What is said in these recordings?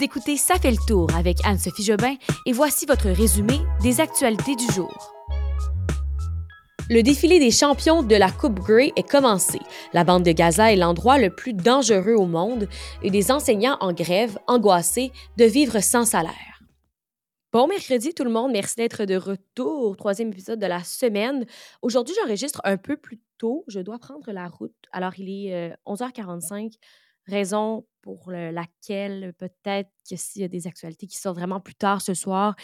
Vous écoutez Ça fait le tour avec Anne-Sophie Jobin et voici votre résumé des actualités du jour. Le défilé des champions de la Coupe Grey est commencé. La bande de Gaza est l'endroit le plus dangereux au monde et des enseignants en grève, angoissés de vivre sans salaire. Bon mercredi tout le monde, merci d'être de retour, troisième épisode de la semaine. Aujourd'hui, j'enregistre un peu plus tôt, je dois prendre la route. Alors, il est 11h45, euh, raison pour laquelle peut-être que s'il y a des actualités qui sortent vraiment plus tard ce soir,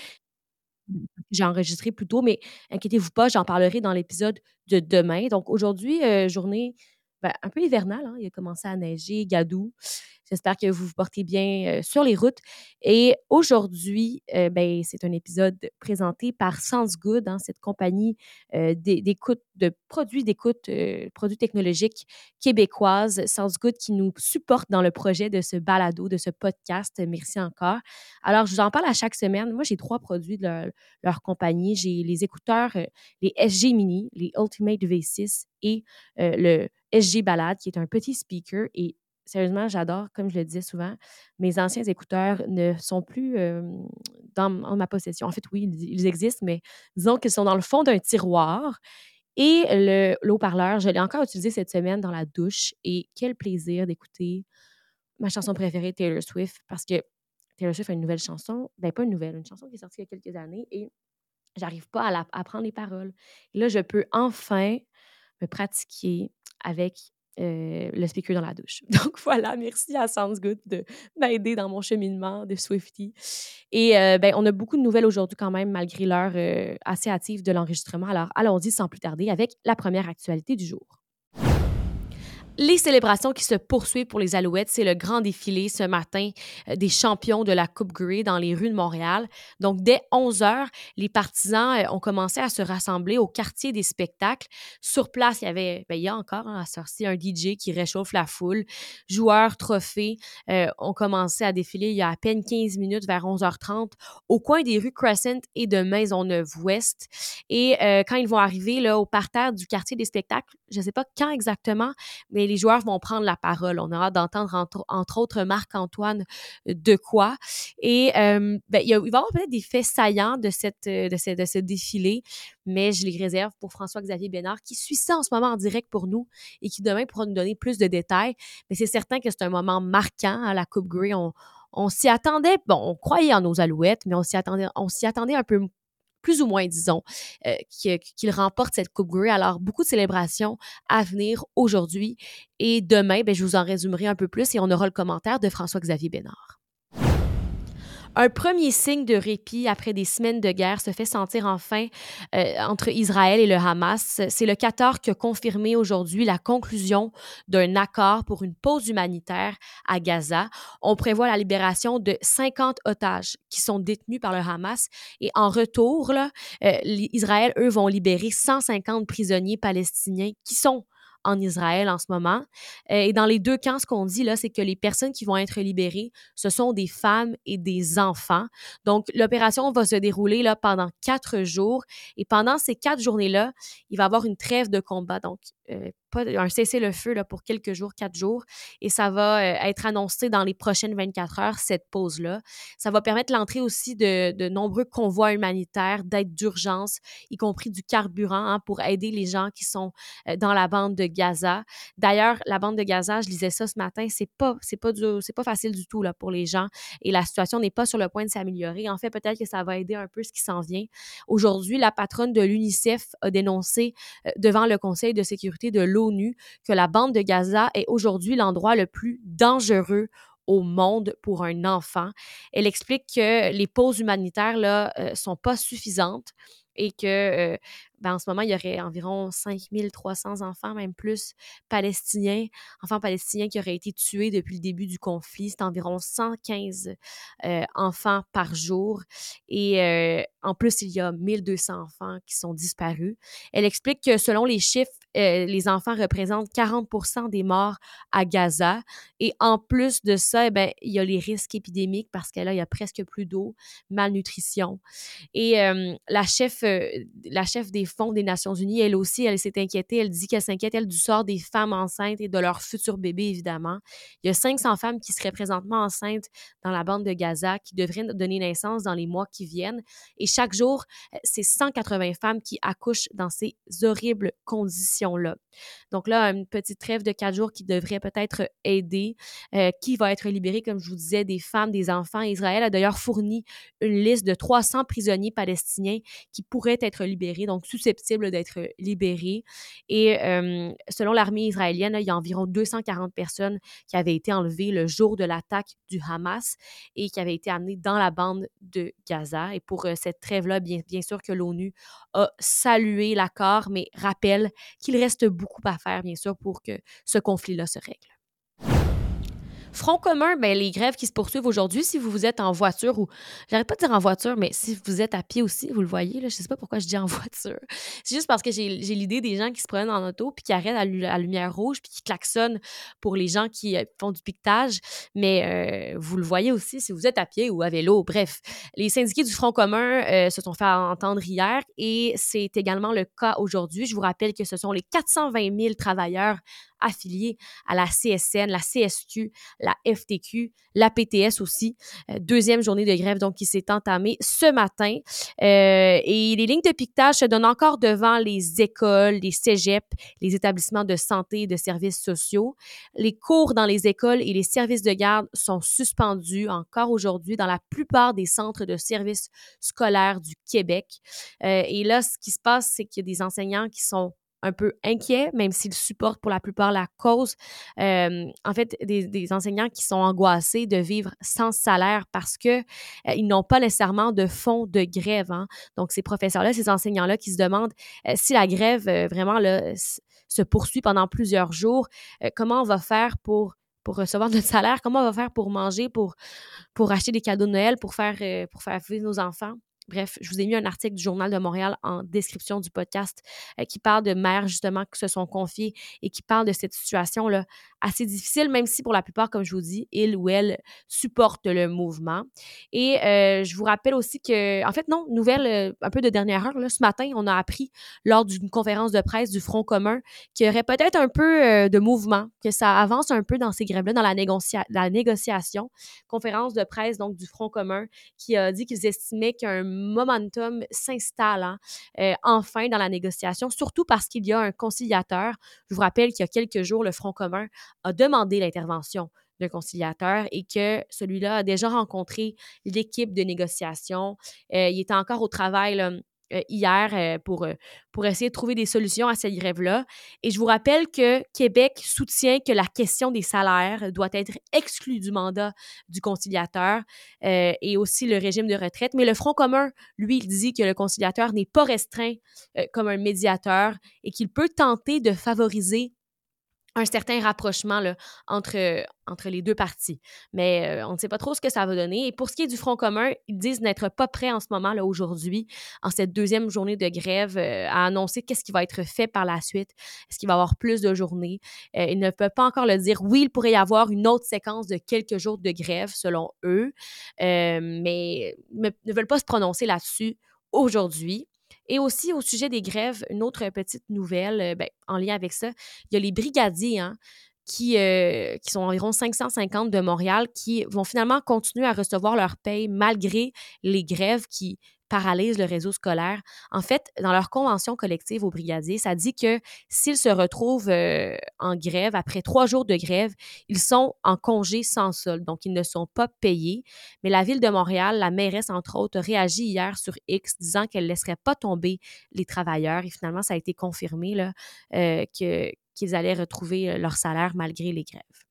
j'ai enregistré plus tôt, mais inquiétez-vous pas, j'en parlerai dans l'épisode de demain. Donc aujourd'hui, euh, journée ben, un peu hivernale, hein, il a commencé à neiger, gadou. J'espère que vous vous portez bien euh, sur les routes. Et aujourd'hui, euh, ben, c'est un épisode présenté par SenseGood, hein, cette compagnie euh, d'écoute de produits d'écoute, produits technologiques québécoises. SenseGood qui nous supporte dans le projet de ce balado, de ce podcast. Merci encore. Alors, je vous en parle à chaque semaine. Moi, j'ai trois produits de leur, compagnie. J'ai les écouteurs, les SG Mini, les Ultimate V6 et le SG Balade, qui est un petit speaker et sérieusement, j'adore, comme je le disais souvent, mes anciens écouteurs ne sont plus dans, ma possession. En fait, oui, ils, existent, mais disons qu'ils sont dans le fond d'un tiroir. Et le, haut-parleur, je l'ai encore utilisé cette semaine dans la douche. Et quel plaisir d'écouter ma chanson préférée, Taylor Swift, parce que Taylor Swift a une nouvelle chanson, ben pas une nouvelle, une chanson qui est sortie il y a quelques années, et j'arrive pas à, apprendre les paroles. là, je peux enfin me pratiquer avec le speaker dans la douche. Donc voilà, merci à Sounds Good de m'aider dans mon cheminement de Swifty. Et ben, on a beaucoup de nouvelles aujourd'hui quand même, malgré l'heure assez hâtive de l'enregistrement. Alors allons-y sans plus tarder avec la première actualité du jour. Les célébrations qui se poursuivent pour les Alouettes, c'est le grand défilé ce matin euh, des champions de la Coupe Grey dans les rues de Montréal. Donc, dès 11 heures, les partisans euh, ont commencé à se rassembler au quartier des spectacles. Sur place, il y avait, ben, il y a encore hein, à un DJ qui réchauffe la foule. Joueurs, trophées euh, ont commencé à défiler il y a à peine 15 minutes, vers 11h30, au coin des rues Crescent et de Maisonneuve-Ouest. Et quand ils vont arriver là, au parterre du quartier des spectacles, je ne sais pas quand exactement, mais les joueurs vont prendre la parole. On aura d'entendre entre, autres Marc-Antoine euh, de quoi. Et euh, ben, il, va y avoir peut-être des faits saillants de, cette, euh, de, ce, de ce défilé, mais je les réserve pour François-Xavier Bénard, qui suit ça en ce moment en direct pour nous et qui demain pourra nous donner plus de détails. Mais c'est certain que c'est un moment marquant à la Coupe Grey. On, on s'y attendait, bon, on croyait en nos alouettes, mais on s'y attendait, on s'y attendait un peu plus ou moins, disons, euh, qu'il remporte cette Coupe Grey. Alors, beaucoup de célébrations à venir aujourd'hui. Et demain, ben, je vous en résumerai un peu plus et on aura le commentaire de François-Xavier Bénard. Un premier signe de répit après des semaines de guerre se fait sentir enfin euh, entre Israël et le Hamas. C'est le Qatar qui a confirmé aujourd'hui la conclusion d'un accord pour une pause humanitaire à Gaza. On prévoit la libération de 50 otages qui sont détenus par le Hamas et en retour, euh, Israël, eux, vont libérer 150 prisonniers palestiniens qui sont en Israël en ce moment. Euh, et dans les deux camps, ce qu'on dit là, c'est que les personnes qui vont être libérées, ce sont des femmes et des enfants. Donc, l'opération va se dérouler là pendant quatre jours. Et pendant ces quatre journées-là, il va y avoir une trêve de combat. Donc, euh, pas un cessez-le-feu pour quelques jours, quatre jours, et ça va euh, être annoncé dans les prochaines 24 heures, cette pause-là. Ça va permettre l'entrée aussi de, de, nombreux convois humanitaires, d'aide d'urgence, y compris du carburant hein, pour aider les gens qui sont euh, dans la bande de Gaza. D'ailleurs, la bande de Gaza, je lisais ça ce matin, c'est pas, pas, pas facile du tout là, pour les gens, et la situation n'est pas sur le point de s'améliorer. En fait, peut-être que ça va aider un peu ce qui s'en vient. Aujourd'hui, la patronne de l'UNICEF a dénoncé devant le Conseil de sécurité de l'ONU que la bande de Gaza est aujourd'hui l'endroit le plus dangereux au monde pour un enfant. Elle explique que les pauses humanitaires là euh, sont pas suffisantes et que euh, ben, en ce moment, il y aurait environ 5300 enfants, même plus, palestiniens, enfants palestiniens qui auraient été tués depuis le début du conflit. C'est environ 115 euh, enfants par jour. Et en plus, il y a 1200 enfants qui sont disparus. Elle explique que selon les chiffres euh, les enfants représentent 40% des morts à Gaza. Et en plus de ça, eh ben, il y a les risques épidémiques parce que là, il y a presque plus d'eau, malnutrition. Et euh, la, chef, euh, la chef des fonds des Nations Unies, elle aussi, elle s'est inquiétée. Elle dit qu'elle s'inquiète, elle, du sort des femmes enceintes et de leurs futurs bébés, évidemment. Il y a 500 femmes qui seraient présentement enceintes dans la bande de Gaza qui devraient donner naissance dans les mois qui viennent. Et chaque jour, c'est 180 femmes qui accouchent dans ces horribles conditions-là. Donc là, une petite trêve de quatre jours qui devrait peut-être aider. Euh, qui va être libéré, comme je vous disais, des femmes, des enfants. Israël a d'ailleurs fourni une liste de 300 prisonniers palestiniens qui pourraient être libérés, donc susceptibles d'être libérés. Et euh, selon l'armée israélienne, il y a environ 240 personnes qui avaient été enlevées le jour de l'attaque du Hamas et qui avaient été amenées dans la bande de Gaza. Et pour euh, cette trêve-là, bien, bien sûr que l'ONU a salué l'accord, mais rappelle qu'il reste beaucoup à faire, bien sûr, pour que ce conflit-là se règle. Front commun, ben, les grèves qui se poursuivent aujourd'hui, si vous, vous êtes en voiture ou, j'arrête pas de dire en voiture, mais si vous êtes à pied aussi, vous le voyez, là, je sais pas pourquoi je dis en voiture. C'est juste parce que j'ai l'idée des gens qui se prennent en auto puis qui arrêtent à la lumière rouge puis qui klaxonnent pour les gens qui euh, font du piquetage. Mais euh, vous le voyez aussi si vous êtes à pied ou à vélo. Bref, les syndiqués du Front commun euh, se sont fait entendre hier et c'est également le cas aujourd'hui. Je vous rappelle que ce sont les 420 000 travailleurs affiliés à la CSN, la CSQ, la FTQ, la PTS aussi. Euh, deuxième journée de grève donc qui s'est entamée ce matin. Euh, et les lignes de piquetage se donnent encore devant les écoles, les cégeps, les établissements de santé et de services sociaux. Les cours dans les écoles et les services de garde sont suspendus encore aujourd'hui dans la plupart des centres de services scolaires du Québec. Euh, et là, ce qui se passe, c'est qu'il y a des enseignants qui sont un peu inquiets, même s'ils supportent pour la plupart la cause. Euh, en fait, des, enseignants qui sont angoissés de vivre sans salaire parce que euh, ils n'ont pas nécessairement de fonds de grève. Hein. Donc, ces professeurs-là, ces enseignants-là qui se demandent euh, si la grève vraiment là, se poursuit pendant plusieurs jours, comment on va faire pour pour recevoir notre salaire, comment on va faire pour manger, pour, pour acheter des cadeaux de Noël, pour faire, pour faire vivre nos enfants? Bref, je vous ai mis un article du Journal de Montréal en description du podcast euh, qui parle de mères justement qui se sont confiées et qui parle de cette situation-là assez difficile, même si pour la plupart, comme je vous dis, ils ou elles supportent le mouvement. Et euh, je vous rappelle aussi que, en fait, non, nouvelle euh, un peu de dernière heure, là, ce matin, on a appris lors d'une conférence de presse du Front commun qu'il y aurait peut-être un peu de mouvement, que ça avance un peu dans ces grèves-là, dans la, la négociation. Conférence de presse donc du Front commun qui a dit qu'ils estimaient qu'un momentum s'installe hein, euh, enfin dans la négociation, surtout parce qu'il y a un conciliateur. Je vous rappelle qu'il y a quelques jours, le Front commun a demandé l'intervention d'un conciliateur et que celui-là a déjà rencontré l'équipe de négociation. Euh, il était encore au travail. Hier euh, pour, euh, pour essayer de trouver des solutions à cette grève-là. Et je vous rappelle que Québec soutient que la question des salaires doit être exclue du mandat du conciliateur et aussi le régime de retraite. Mais le Front commun, lui, il dit que le conciliateur n'est pas restreint comme un médiateur et qu'il peut tenter de favoriser un certain rapprochement là, entre, entre les deux parties. Mais euh, on ne sait pas trop ce que ça va donner. Et pour ce qui est du Front commun, ils disent n'être pas prêts en ce moment, là, aujourd'hui, en cette deuxième journée de grève, euh, à annoncer qu'est-ce qui va être fait par la suite. Est-ce qu'il va y avoir plus de journées? Euh, ils ne peuvent pas encore le dire. Oui, il pourrait y avoir une autre séquence de quelques jours de grève, selon eux, mais ne veulent pas se prononcer là-dessus aujourd'hui. Et aussi au sujet des grèves, une autre petite nouvelle euh, ben, en lien avec ça, il y a les brigadiers hein, qui, euh, qui sont environ 550 de Montréal qui vont finalement continuer à recevoir leur paye malgré les grèves qui paralysent le réseau scolaire. En fait, dans leur convention collective aux brigadiers, ça dit que s'ils se retrouvent euh, en grève, après trois jours de grève, ils sont en congé sans solde, donc ils ne sont pas payés. Mais la ville de Montréal, la mairesse, entre autres, a réagi hier sur X, disant qu'elle ne laisserait pas tomber les travailleurs. Et finalement, ça a été confirmé là, euh, que, qu'ils allaient retrouver euh, leur salaire malgré les grèves.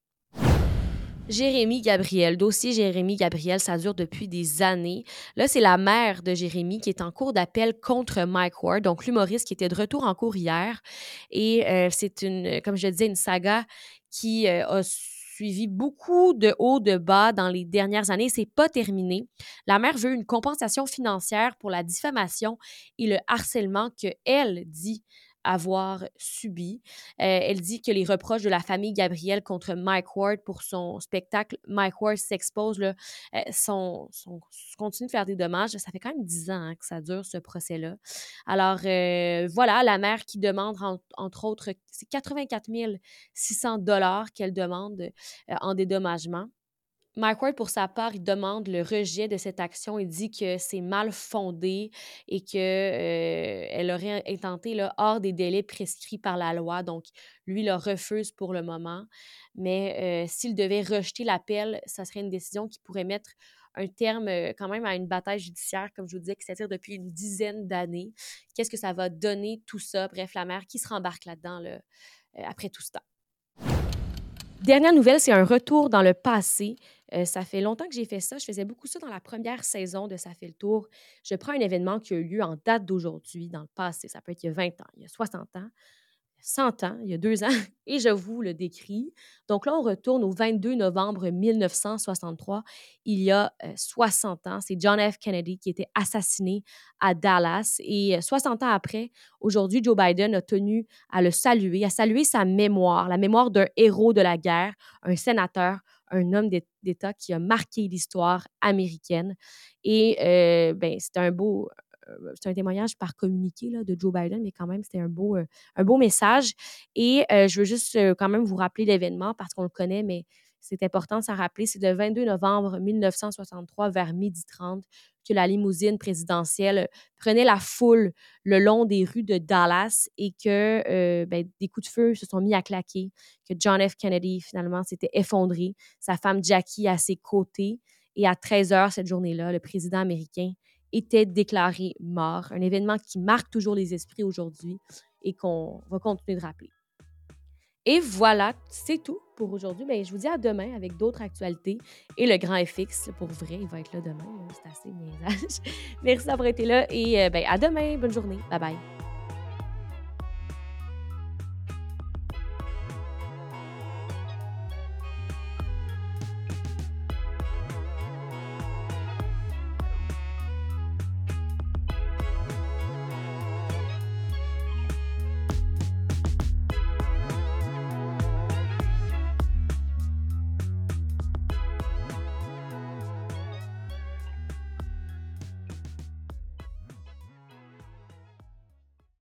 Jérémy Gabriel, dossier Jérémy Gabriel, ça dure depuis des années. Là, c'est la mère de Jérémy qui est en cours d'appel contre Mike Ward, donc l'humoriste qui était de retour en cours hier. Et euh, c'est une, comme je disais, une saga qui euh, a suivi beaucoup de hauts, de bas dans les dernières années. C'est pas terminé. La mère veut une compensation financière pour la diffamation et le harcèlement que elle dit avoir subi. Euh, elle dit que les reproches de la famille Gabriel contre Mike Ward pour son spectacle Mike Ward s'expose euh, sont, sont, continuent de faire des dommages. Ça fait quand même dix ans hein, que ça dure, ce procès-là. Alors, euh, voilà, la mère qui demande, entre autres, c'est 84 600 dollars qu'elle demande en dédommagement. Mike Ward, pour sa part, il demande le rejet de cette action. Il dit que c'est mal fondé et qu'elle euh, aurait intenté là, hors des délais prescrits par la loi. Donc, lui, le refuse pour le moment. Mais euh, s'il devait rejeter l'appel, ça serait une décision qui pourrait mettre un terme euh, quand même à une bataille judiciaire, comme je vous disais, qui s'attire depuis une dizaine d'années. Qu'est-ce que ça va donner tout ça? Bref, la mère qui se rembarque là-dedans là, après tout ce temps. Dernière nouvelle, c'est un retour dans le passé. Euh, ça fait longtemps que j'ai fait ça. Je faisais beaucoup ça dans la première saison de Ça fait le tour. Je prends un événement qui a eu lieu en date d'aujourd'hui, dans le passé. Ça peut être il y a 20 ans, il y a 60 ans. 100 ans, il y a deux ans, et je vous le décris. Donc là, on retourne au 22 novembre 1963, il y a 60 euh, ans. C'est John F. Kennedy qui était assassiné à Dallas. Et 60 euh, ans après, aujourd'hui, Joe Biden a tenu à le saluer, à saluer sa mémoire, la mémoire d'un héros de la guerre, un sénateur, un homme d'État qui a marqué l'histoire américaine. Et euh, ben, c'était un beau, c'est un témoignage par communiqué là, de Joe Biden, mais quand même, c'était un beau, euh, un beau message. Et euh, je veux juste quand même vous rappeler l'événement parce qu'on le connaît, mais c'est important de s'en rappeler. C'est le 22 novembre 1963, vers 12h30, que la limousine présidentielle prenait la foule le long des rues de Dallas et que ben, des coups de feu se sont mis à claquer, que John F. Kennedy, finalement, s'était effondré, sa femme Jackie à ses côtés. Et à 13 h cette journée-là, le président américain était déclaré mort. Un événement qui marque toujours les esprits aujourd'hui et qu'on va continuer de rappeler. Et voilà, c'est tout pour aujourd'hui. Ben, je vous dis à demain avec d'autres actualités et le grand FX. Pour vrai, il va être là demain. C'est assez niaisage. Merci d'avoir été là et euh, ben, à demain. Bonne journée. Bye bye.